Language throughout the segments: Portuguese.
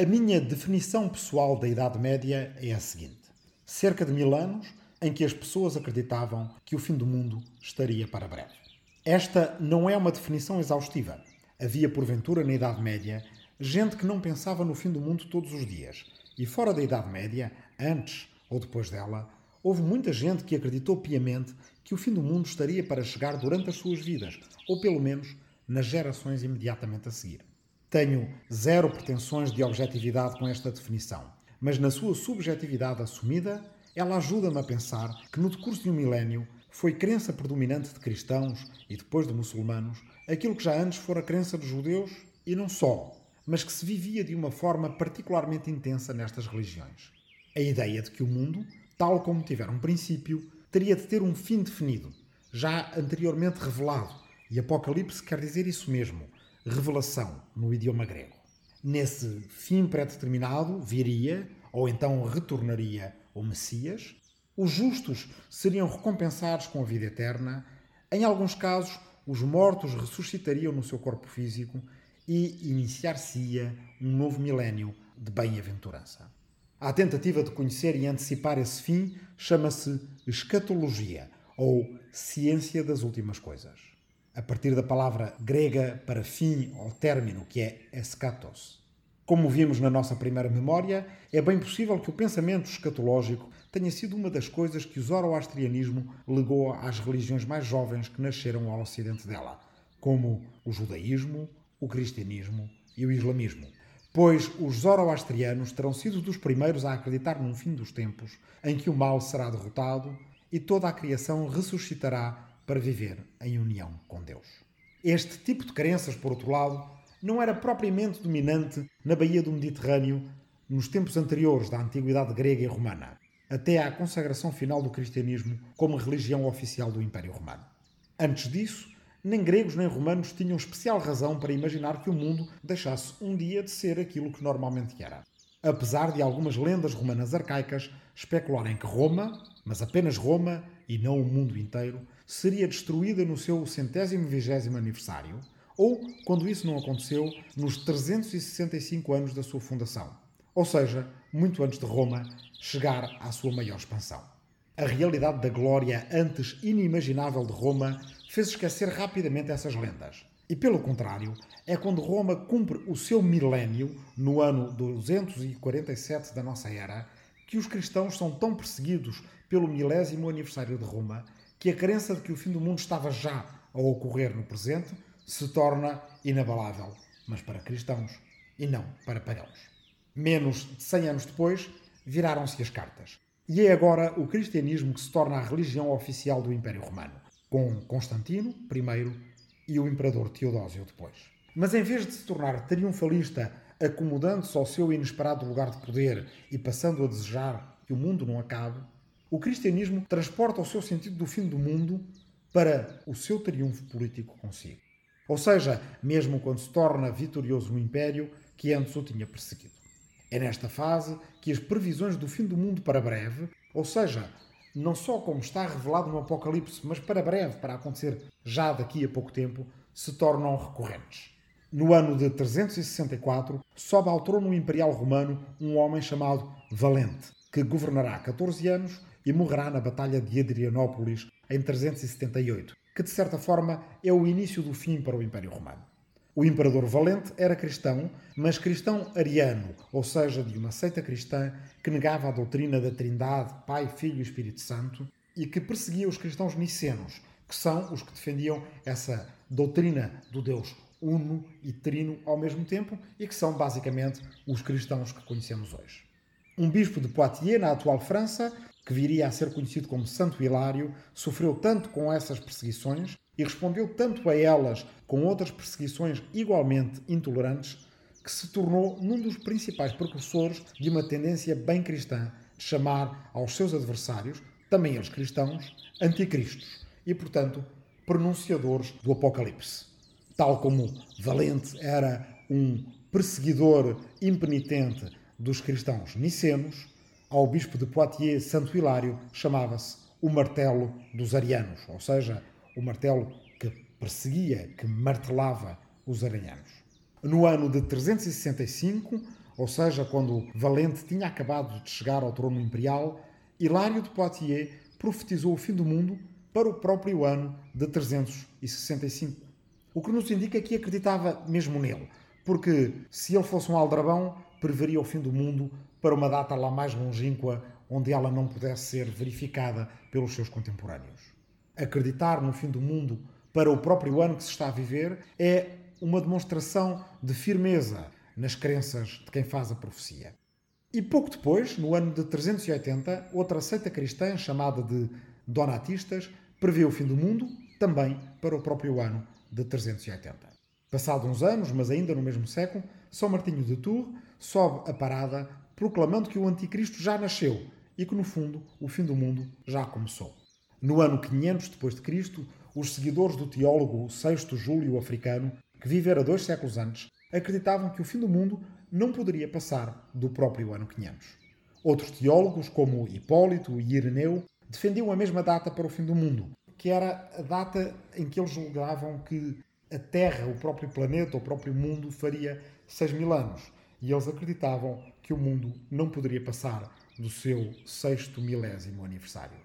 A minha definição pessoal da Idade Média é a seguinte: cerca de mil anos em que as pessoas acreditavam que o fim do mundo estaria para breve. Esta não é uma definição exaustiva. Havia, porventura, na Idade Média, gente que não pensava no fim do mundo todos os dias. E fora da Idade Média, antes ou depois dela, houve muita gente que acreditou piamente que o fim do mundo estaria para chegar durante as suas vidas, ou pelo menos nas gerações imediatamente a seguir. Tenho zero pretensões de objetividade com esta definição, mas na sua subjetividade assumida, ela ajuda-me a pensar que no decurso de um milénio foi crença predominante de cristãos e depois de muçulmanos aquilo que já antes fora crença dos judeus e não só, mas que se vivia de uma forma particularmente intensa nestas religiões. A ideia de que o mundo, tal como tiver um princípio, teria de ter um fim definido, já anteriormente revelado, e Apocalipse quer dizer isso mesmo, revelação no idioma grego. Nesse fim pré-determinado viria, ou então retornaria, o Messias, os justos seriam recompensados com a vida eterna. Em alguns casos, os mortos ressuscitariam no seu corpo físico e iniciar-se-ia um novo milénio de bem-aventurança. A tentativa de conhecer e antecipar esse fim chama-se escatologia, ou ciência das últimas coisas. A partir da palavra grega para fim ou término, que é eschatos. Como vimos na nossa primeira memória, é bem possível que o pensamento escatológico tenha sido uma das coisas que o zoroastrianismo legou às religiões mais jovens que nasceram ao ocidente dela, como o judaísmo, o cristianismo e o islamismo. Pois os zoroastrianos terão sido dos primeiros a acreditar num fim dos tempos em que o mal será derrotado e toda a criação ressuscitará para viver em união com Deus. Este tipo de crenças, por outro lado, não era propriamente dominante na Baía do Mediterrâneo nos tempos anteriores da antiguidade grega e romana, até à consagração final do cristianismo como religião oficial do Império Romano. Antes disso, nem gregos nem romanos tinham especial razão para imaginar que o mundo deixasse um dia de ser aquilo que normalmente era. Apesar de algumas lendas romanas arcaicas especularem que Roma, mas apenas Roma e não o mundo inteiro, seria destruída no seu centésimo vigésimo aniversário, ou, quando isso não aconteceu, nos 365 anos da sua fundação, ou seja, muito antes de Roma chegar à sua maior expansão. A realidade da glória antes inimaginável de Roma fez esquecer rapidamente essas lendas. E pelo contrário, é quando Roma cumpre o seu milénio, no ano 247 da nossa era, que os cristãos são tão perseguidos pelo milésimo aniversário de Roma que a crença de que o fim do mundo estava já a ocorrer no presente se torna inabalável, mas para cristãos e não para pagãos. Menos de 100 anos depois, viraram-se as cartas. E é agora o cristianismo que se torna a religião oficial do Império Romano, com Constantino primeiro e o imperador Teodósio depois. Mas em vez de se tornar triunfalista, acomodando-se ao seu inesperado lugar de poder e passando a desejar que o mundo não acabe, o cristianismo transporta o seu sentido do fim do mundo para o seu triunfo político consigo. Ou seja, mesmo quando se torna vitorioso um império que antes o tinha perseguido. É nesta fase que as previsões do fim do mundo para breve, ou seja, não só como está revelado no Apocalipse, mas para breve, para acontecer já daqui a pouco tempo, se tornam recorrentes. No ano de 364, sobe ao trono imperial romano um homem chamado Valente, que governará 14 anos e morrerá na Batalha de Adrianópolis em 378, que de certa forma é o início do fim para o Império Romano. O imperador Valente era cristão, mas cristão ariano, ou seja, de uma seita cristã que negava a doutrina da Trindade, Pai, Filho e Espírito Santo, e que perseguia os cristãos nicenos, que são os que defendiam essa doutrina do Deus uno e trino ao mesmo tempo e que são basicamente os cristãos que conhecemos hoje. Um bispo de Poitiers, na atual França, que viria a ser conhecido como Santo Hilário, sofreu tanto com essas perseguições e respondeu tanto a elas com outras perseguições igualmente intolerantes que se tornou num dos principais precursores de uma tendência bem cristã de chamar aos seus adversários, também eles cristãos, anticristos e, portanto, pronunciadores do Apocalipse. Tal como Valente era um perseguidor impenitente dos cristãos nicenos, ao bispo de Poitiers, Santo Hilário, chamava-se o martelo dos arianos, ou seja, o martelo que perseguia, que martelava os arianos. No ano de 365, ou seja, quando Valente tinha acabado de chegar ao trono imperial, Hilário de Poitiers profetizou o fim do mundo para o próprio ano de 365. O que nos indica que acreditava mesmo nele, porque se ele fosse um aldrabão, preveria o fim do mundo para uma data lá mais longínqua, onde ela não pudesse ser verificada pelos seus contemporâneos. Acreditar no fim do mundo para o próprio ano que se está a viver é uma demonstração de firmeza nas crenças de quem faz a profecia. E pouco depois, no ano de 380, outra seita cristã chamada de Donatistas prevê o fim do mundo também para o próprio ano de 380. Passados uns anos, mas ainda no mesmo século, São Martinho de Tours sobe a parada proclamando que o anticristo já nasceu e que no fundo o fim do mundo já começou. No ano 500 depois de Cristo, os seguidores do teólogo Sexto Júlio Africano, que vivera dois séculos antes, acreditavam que o fim do mundo não poderia passar do próprio ano 500. Outros teólogos, como Hipólito e Ireneu, defendiam a mesma data para o fim do mundo, que era a data em que eles julgavam que a Terra, o próprio planeta, o próprio mundo, faria 6 mil anos. E eles acreditavam que o mundo não poderia passar do seu sexto milésimo aniversário.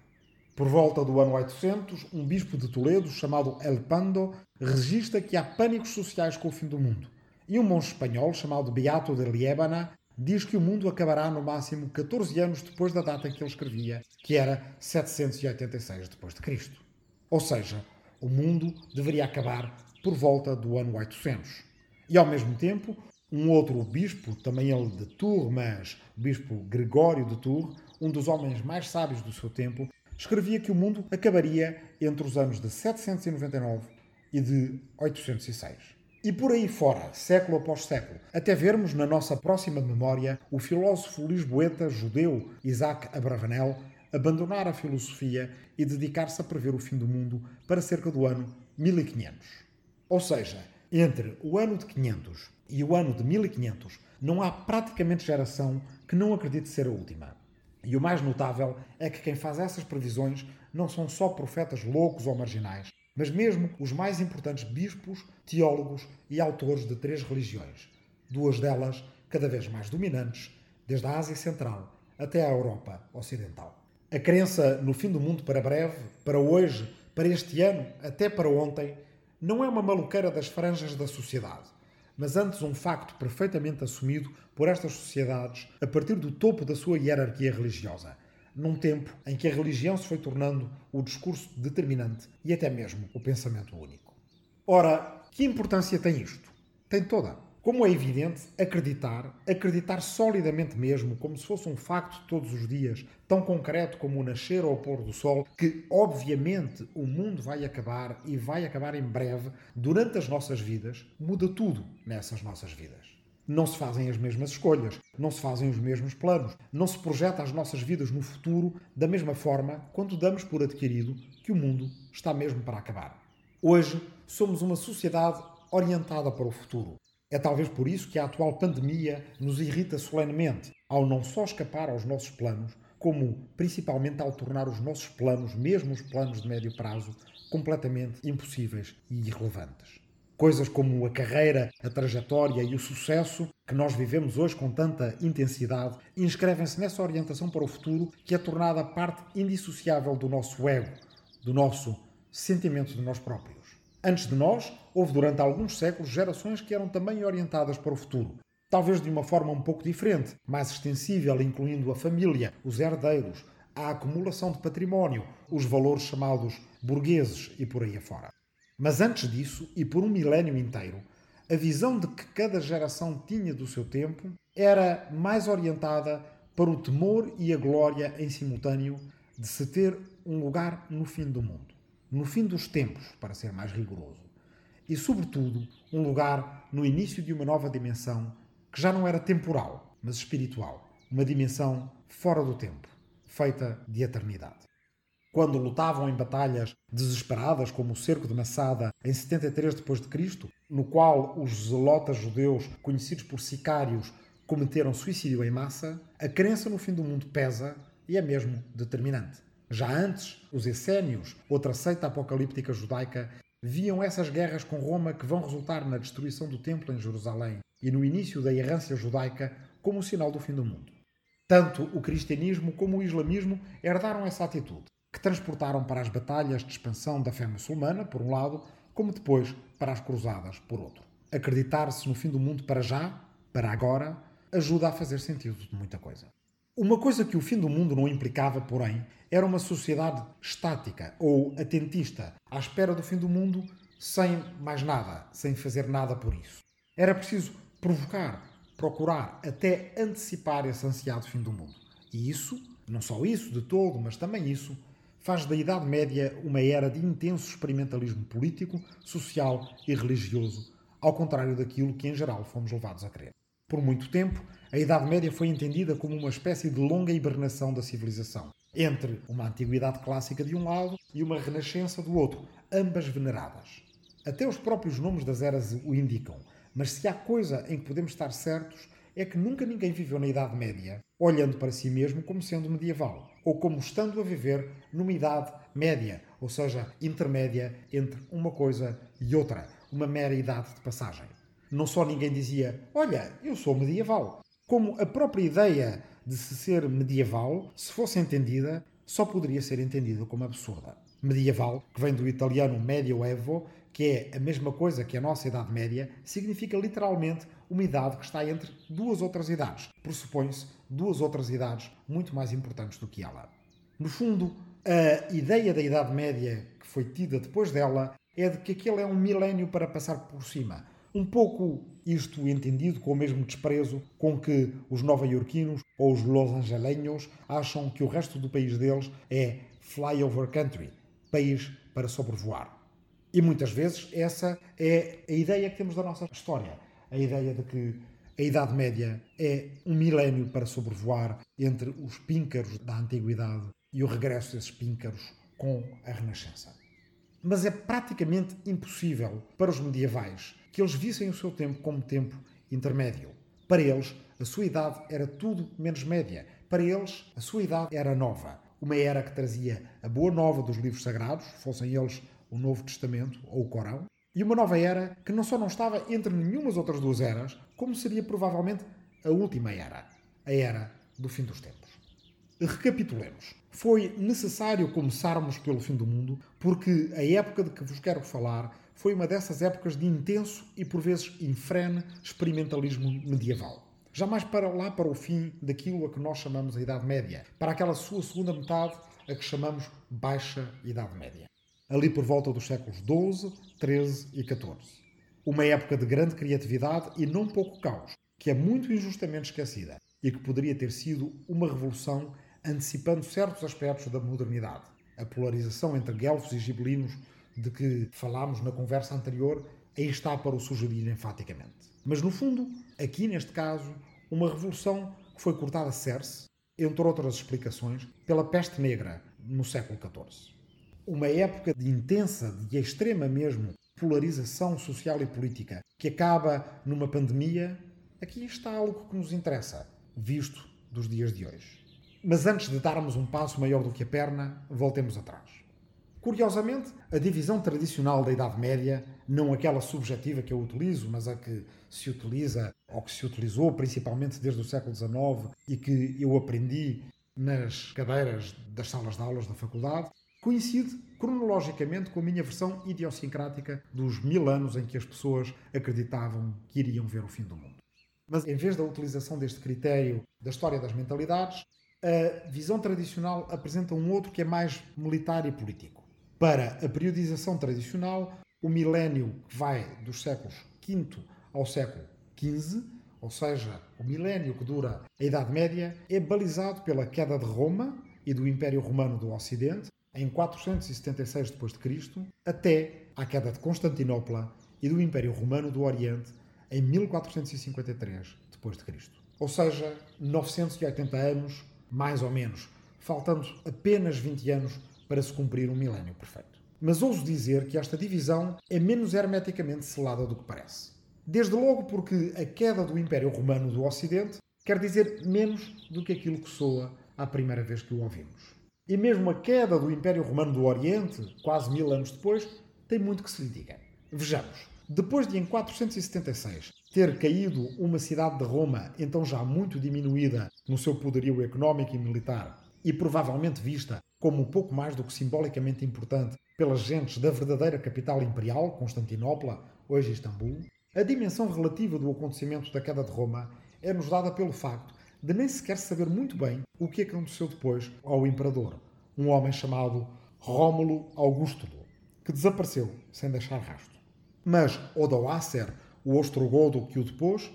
Por volta do ano 800, um bispo de Toledo, chamado El Pando, registra que há pânicos sociais com o fim do mundo. E um monge espanhol, chamado Beato de Liébana, diz que o mundo acabará no máximo 14 anos depois da data que ele escrevia, que era 786 depois de Cristo. Ou seja, o mundo deveria acabar por volta do ano 800. E ao mesmo tempo, um outro bispo, também ele de Tours, mas o bispo Gregório de Tours, um dos homens mais sábios do seu tempo, escrevia que o mundo acabaria entre os anos de 799 e de 806. E por aí fora, século após século, até vermos na nossa próxima memória o filósofo lisboeta judeu Isaac Abravanel abandonar a filosofia e dedicar-se a prever o fim do mundo para cerca do ano 1500. Ou seja, entre o ano de 500 e o ano de 1500 não há praticamente geração que não acredite ser a última. E o mais notável é que quem faz essas previsões não são só profetas loucos ou marginais, mas mesmo os mais importantes bispos, teólogos e autores de três religiões, duas delas cada vez mais dominantes, desde a Ásia Central até a Europa Ocidental. A crença no fim do mundo para breve, para hoje, para este ano, até para ontem, não é uma maluqueira das franjas da sociedade, mas antes um facto perfeitamente assumido por estas sociedades a partir do topo da sua hierarquia religiosa num tempo em que a religião se foi tornando o discurso determinante e até mesmo o pensamento único. Ora, que importância tem isto? Tem toda. Como é evidente, acreditar, acreditar solidamente mesmo, como se fosse um facto de todos os dias, tão concreto como o nascer ou o pôr do sol, que obviamente o mundo vai acabar e vai acabar em breve, durante as nossas vidas, muda tudo nessas nossas vidas. Não se fazem as mesmas escolhas, não se fazem os mesmos planos, não se projeta as nossas vidas no futuro da mesma forma quando damos por adquirido que o mundo está mesmo para acabar. Hoje somos uma sociedade orientada para o futuro. É talvez por isso que a atual pandemia nos irrita solenemente, ao não só escapar aos nossos planos, como principalmente ao tornar os nossos planos, mesmo os planos de médio prazo, completamente impossíveis e irrelevantes. Coisas como a carreira, a trajetória e o sucesso que nós vivemos hoje com tanta intensidade inscrevem-se nessa orientação para o futuro que é tornada parte indissociável do nosso ego, do nosso sentimento de nós próprios. Antes de nós, houve durante alguns séculos gerações que eram também orientadas para o futuro. Talvez de uma forma um pouco diferente, mais extensível, incluindo a família, os herdeiros, a acumulação de património, os valores chamados burgueses e por aí afora. Mas antes disso, e por um milénio inteiro, a visão de que cada geração tinha do seu tempo era mais orientada para o temor e a glória em simultâneo de se ter um lugar no fim do mundo, no fim dos tempos, para ser mais rigoroso, e, sobretudo, um lugar no início de uma nova dimensão que já não era temporal, mas espiritual, uma dimensão fora do tempo, feita de eternidade quando lutavam em batalhas desesperadas, como o cerco de Massada em 73 d.C., no qual os zelotas judeus, conhecidos por sicários, cometeram suicídio em massa, a crença no fim do mundo pesa e é mesmo determinante. Já antes, os essénios, outra seita apocalíptica judaica, viam essas guerras com Roma que vão resultar na destruição do templo em Jerusalém e no início da errância judaica como o sinal do fim do mundo. Tanto o cristianismo como o islamismo herdaram essa atitude, que transportaram para as batalhas de expansão da fé muçulmana, por um lado, como depois para as cruzadas, por outro. Acreditar-se no fim do mundo para já, para agora, ajuda a fazer sentido de muita coisa. Uma coisa que o fim do mundo não implicava, porém, era uma sociedade estática ou atentista, à espera do fim do mundo, sem mais nada, sem fazer nada por isso. Era preciso provocar, procurar, até antecipar esse ansiado fim do mundo. E isso, não só isso de todo, mas também isso, faz da Idade Média uma era de intenso experimentalismo político, social e religioso, ao contrário daquilo que em geral fomos levados a crer. Por muito tempo, a Idade Média foi entendida como uma espécie de longa hibernação da civilização, entre uma antiguidade clássica de um lado e uma renascença do outro, ambas veneradas. Até os próprios nomes das eras o indicam, mas se há coisa em que podemos estar certos é que nunca ninguém viveu na Idade Média olhando para si mesmo como sendo medieval, ou como estando a viver numa Idade Média, ou seja, intermédia entre uma coisa e outra, uma mera idade de passagem. Não só ninguém dizia, olha, eu sou medieval, como a própria ideia de se ser medieval, se fosse entendida, só poderia ser entendida como absurda. Medieval, que vem do italiano medioevo, que é a mesma coisa que a nossa Idade Média, significa literalmente uma idade que está entre duas outras idades. Pressupõe-se duas outras idades muito mais importantes do que ela. No fundo, a ideia da Idade Média que foi tida depois dela é de que aquele é um milénio para passar por cima um pouco isto entendido com o mesmo desprezo com que os nova-iorquinos ou os los-angelenhos acham que o resto do país deles é flyover country, país para sobrevoar. E muitas vezes essa é a ideia que temos da nossa história. A ideia de que a Idade Média é um milénio para sobrevoar entre os píncaros da Antiguidade e o regresso desses píncaros com a Renascença. Mas é praticamente impossível para os medievais que eles vissem o seu tempo como tempo intermédio. Para eles, a sua idade era tudo menos média. Para eles, a sua idade era nova. Uma era que trazia a boa nova dos livros sagrados, fossem eles o Novo Testamento ou o Corão, e uma nova era que não só não estava entre nenhumas outras duas eras, como seria provavelmente a última era, a era do fim dos tempos. Recapitulemos. Foi necessário começarmos pelo fim do mundo, porque a época de que vos quero falar foi uma dessas épocas de intenso e por vezes infrene experimentalismo medieval. Jamais para lá para o fim daquilo a que nós chamamos a Idade Média, para aquela sua segunda metade a que chamamos Baixa Idade Média. Ali por volta dos séculos XII, XIII e XIV. Uma época de grande criatividade e não pouco caos, que é muito injustamente esquecida e que poderia ter sido uma revolução antecipando certos aspectos da modernidade. A polarização entre guelfos e gibelinos de que falámos na conversa anterior, aí está para o sugerir enfaticamente. Mas, no fundo, aqui neste caso, uma revolução que foi cortada cerce, entre outras explicações, pela peste negra no século XIV. Uma época de intensa, de extrema mesmo, polarização social e política, que acaba numa pandemia, aqui está algo que nos interessa, visto dos dias de hoje. Mas antes de darmos um passo maior do que a perna, voltemos atrás. Curiosamente, a divisão tradicional da Idade Média, não aquela subjetiva que eu utilizo, mas a que se utiliza, ou que se utilizou principalmente desde o século XIX e que eu aprendi nas cadeiras das salas de aulas da faculdade, coincide cronologicamente com a minha versão idiosincrática dos mil anos em que as pessoas acreditavam que iriam ver o fim do mundo. Mas em vez da utilização deste critério da história das mentalidades, a visão tradicional apresenta um outro que é mais militar e político. Para a periodização tradicional, o milénio que vai dos séculos V ao século XV, ou seja, o milénio que dura a Idade Média, é balizado pela queda de Roma e do Império Romano do Ocidente em 476 d.C. até à queda de Constantinopla e do Império Romano do Oriente em 1453 d.C. Ou seja, 980 anos, mais ou menos, faltando apenas 20 anos para se cumprir um milénio perfeito. Mas ouso dizer que esta divisão é menos hermeticamente selada do que parece. Desde logo porque a queda do Império Romano do Ocidente quer dizer menos do que aquilo que soa à primeira vez que o ouvimos. E mesmo a queda do Império Romano do Oriente, quase mil anos depois, tem muito que se lhe diga. Vejamos. Depois de, em 476, ter caído uma cidade de Roma, então já muito diminuída no seu poderio económico e militar, e provavelmente vista como pouco mais do que simbolicamente importante pelas gentes da verdadeira capital imperial, Constantinopla, hoje Istambul, a dimensão relativa do acontecimento da queda de Roma é-nos dada pelo facto de nem sequer saber muito bem o que aconteceu depois ao imperador, um homem chamado Rómulo Augustulo, que desapareceu sem deixar rastro. Mas Odoacer, o ostrogodo que o depôs,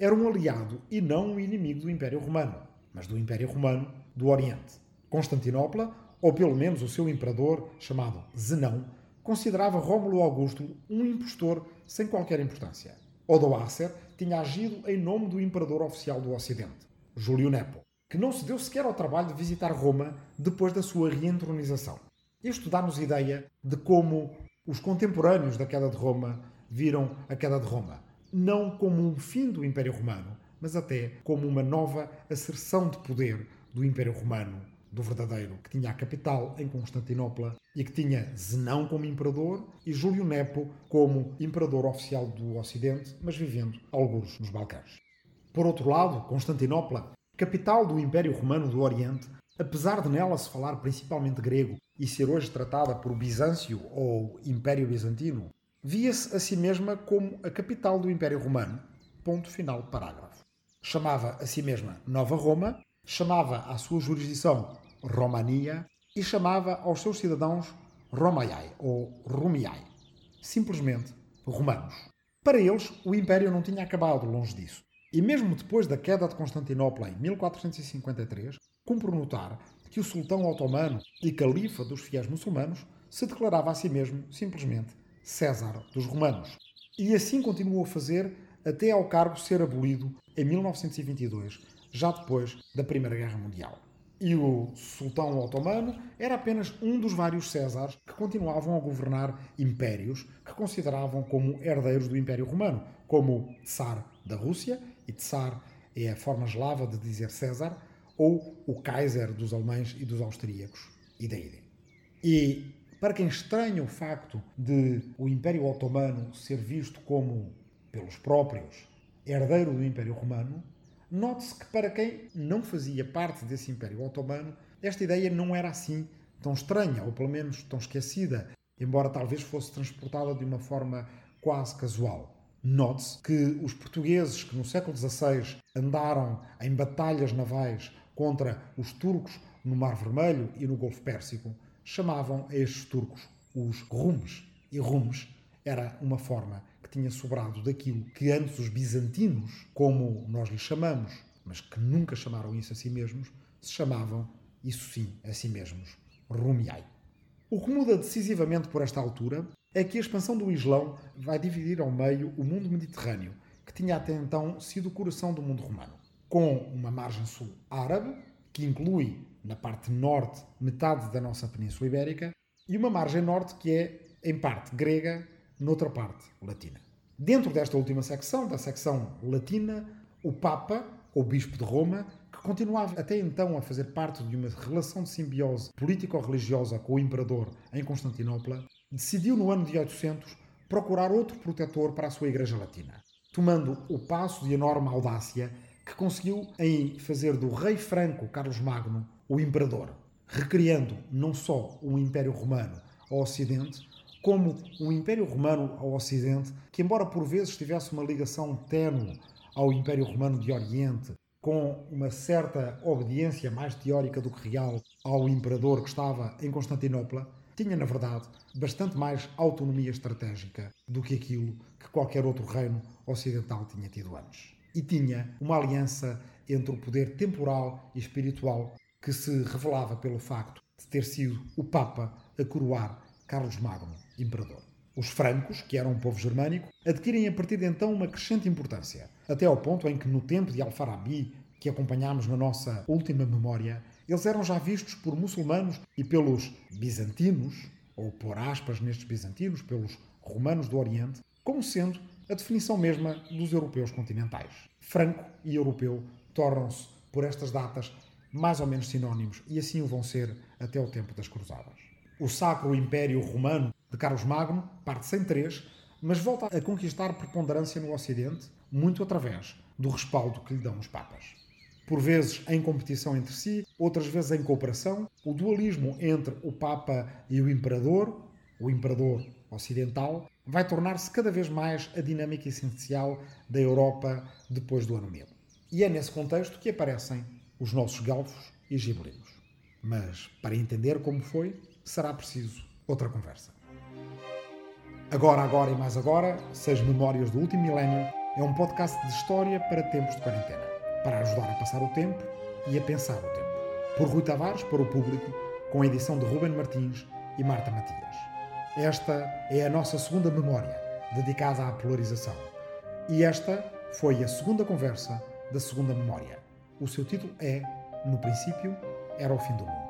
era um aliado e não um inimigo do Império Romano, mas do Império Romano do Oriente. Constantinopla, ou pelo menos o seu imperador, chamado Zenão, considerava Rómulo Augusto um impostor sem qualquer importância. Odoacer tinha agido em nome do imperador oficial do Ocidente, Júlio Nepo, que não se deu sequer ao trabalho de visitar Roma depois da sua reentronização. Isto dá-nos ideia de como os contemporâneos da queda de Roma viram a queda de Roma, não como um fim do Império Romano, mas até como uma nova asserção de poder do Império Romano do verdadeiro, que tinha a capital em Constantinopla e que tinha Zenão como imperador e Júlio Nepo como imperador oficial do Ocidente, mas vivendo alguns nos Balcãs. Por outro lado, Constantinopla, capital do Império Romano do Oriente, apesar de nela se falar principalmente grego e ser hoje tratada por Bizâncio ou Império Bizantino, via-se a si mesma como a capital do Império Romano. Ponto final parágrafo. Chamava a si mesma Nova Roma, chamava a sua jurisdição Romania e chamava aos seus cidadãos Romaiai ou Rumiai, simplesmente romanos. Para eles, o império não tinha acabado longe disso. E mesmo depois da queda de Constantinopla em 1453, cumpre notar que o sultão otomano e califa dos fiéis muçulmanos se declarava a si mesmo simplesmente César dos romanos. E assim continuou a fazer até ao cargo ser abolido em 1922, já depois da Primeira Guerra Mundial. E o sultão otomano era apenas um dos vários Césares que continuavam a governar impérios que consideravam como herdeiros do Império Romano, como Tsar da Rússia, e Tsar é a forma eslava de dizer César, ou o Kaiser dos alemães e dos austríacos, e daí. E para quem estranha o facto de o Império Otomano ser visto como, pelos próprios, herdeiro do Império Romano, Note-se que para quem não fazia parte desse Império Otomano, esta ideia não era assim tão estranha, ou pelo menos tão esquecida, embora talvez fosse transportada de uma forma quase casual. Note-se que os portugueses que no século XVI andaram em batalhas navais contra os turcos no Mar Vermelho e no Golfo Pérsico chamavam a estes turcos os rumes. E rumes era uma forma tinha sobrado daquilo que antes os bizantinos, como nós lhes chamamos, mas que nunca chamaram isso a si mesmos, se chamavam, isso sim, a si mesmos, Rumiai. O que muda decisivamente por esta altura é que a expansão do Islão vai dividir ao meio o mundo mediterrâneo, que tinha até então sido o coração do mundo romano, com uma margem sul árabe, que inclui na parte norte metade da nossa Península Ibérica, e uma margem norte que é, em parte, grega, noutra parte, latina. Dentro desta última secção, da secção latina, o Papa, ou Bispo de Roma, que continuava até então a fazer parte de uma relação de simbiose político-religiosa com o imperador em Constantinopla, decidiu no ano de 800 procurar outro protetor para a sua Igreja Latina, tomando o passo de enorme audácia que conseguiu em fazer do rei franco Carlos Magno o imperador, recriando não só o Império Romano ao Ocidente, como o Império Romano ao Ocidente, que, embora por vezes tivesse uma ligação ténue ao Império Romano de Oriente, com uma certa obediência mais teórica do que real ao imperador que estava em Constantinopla, tinha, na verdade, bastante mais autonomia estratégica do que aquilo que qualquer outro reino ocidental tinha tido antes. E tinha uma aliança entre o poder temporal e espiritual que se revelava pelo facto de ter sido o Papa a coroar Carlos Magno, imperador. Os francos, que eram um povo germânico, adquirem a partir de então uma crescente importância, até ao ponto em que no tempo de Alfarabi, que acompanhámos na nossa última memória, eles eram já vistos por muçulmanos e pelos bizantinos, ou por aspas nestes bizantinos, pelos romanos do Oriente, como sendo a definição mesma dos europeus continentais. Franco e europeu tornam-se, por estas datas, mais ou menos sinónimos e assim o vão ser até o tempo das Cruzadas. O Sacro Império Romano de Carlos Magno parte sem três, mas volta a conquistar preponderância no Ocidente, muito através do respaldo que lhe dão os Papas. Por vezes em competição entre si, outras vezes em cooperação, o dualismo entre o Papa e o Imperador, o Imperador Ocidental, vai tornar-se cada vez mais a dinâmica essencial da Europa depois do ano 1000. E é nesse contexto que aparecem os nossos galfos e gibelinos. Mas para entender como foi, será preciso outra conversa. Agora, agora e mais agora, Seis Memórias do Último Milénio é um podcast de história para tempos de quarentena, para ajudar a passar o tempo e a pensar o tempo. Por Rui Tavares para o público, com a edição de Ruben Martins e Marta Matias. Esta é a nossa segunda memória, dedicada à polarização. E esta foi a segunda conversa da segunda memória. O seu título é No princípio era o fim do mundo.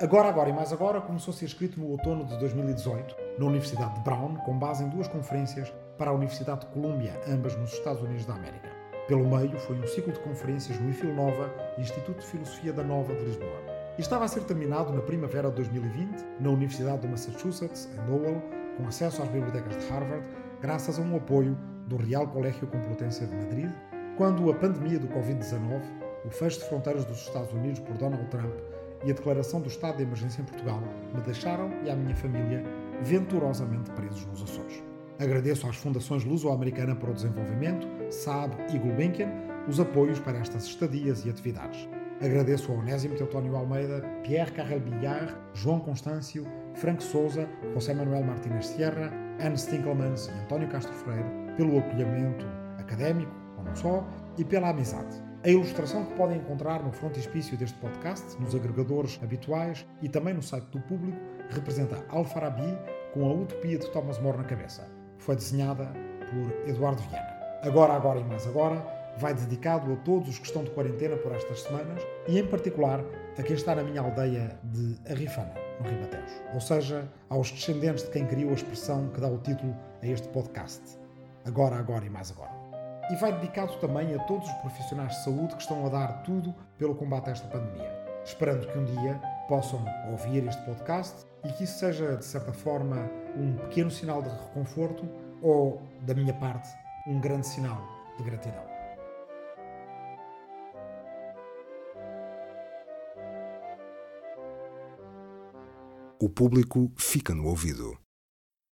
Agora, agora e mais agora começou a ser escrito no outono de 2018 na Universidade de Brown, com base em duas conferências para a Universidade de Colômbia, ambas nos Estados Unidos da América. Pelo meio, foi um ciclo de conferências no IFIL Nova, Instituto de Filosofia da Nova de Lisboa. Estava a ser terminado na primavera de 2020, na Universidade de Massachusetts, em Lowell, com acesso às bibliotecas de Harvard, graças a um apoio do Real Colégio Complutense de Madrid, quando a pandemia do Covid-19, o fecho de fronteiras dos Estados Unidos por Donald Trump e a declaração do estado de emergência em Portugal me deixaram e à minha família venturosamente presos nos Açores. Agradeço às Fundações Luso-Americana para o Desenvolvimento, SAB e Gulbenkian, os apoios para estas estadias e atividades. Agradeço a Onésimo Teutónio Almeida, Pierre Carrel Billard, João Constâncio, Frank Souza, José Manuel Martínez Sierra, Anne Stinkelmans e António Castro Freire pelo acolhimento académico, ou não só, e pela amizade. A ilustração que podem encontrar no frontispício deste podcast, nos agregadores habituais e também no site do público, representa Al-Farabi com a utopia de Thomas More na cabeça. Foi desenhada por Eduardo Viana. Agora, agora e mais agora, vai dedicado a todos os que estão de quarentena por estas semanas e, em particular, a quem está na minha aldeia de Arrifana, no Ribatejo. Ou seja, aos descendentes de quem criou a expressão que dá o título a este podcast. Agora, agora e mais agora. E vai dedicado também a todos os profissionais de saúde que estão a dar tudo pelo combate a esta pandemia. Esperando que um dia possam ouvir este podcast e que isso seja, de certa forma, um pequeno sinal de reconforto ou, da minha parte, um grande sinal de gratidão. O público fica no ouvido.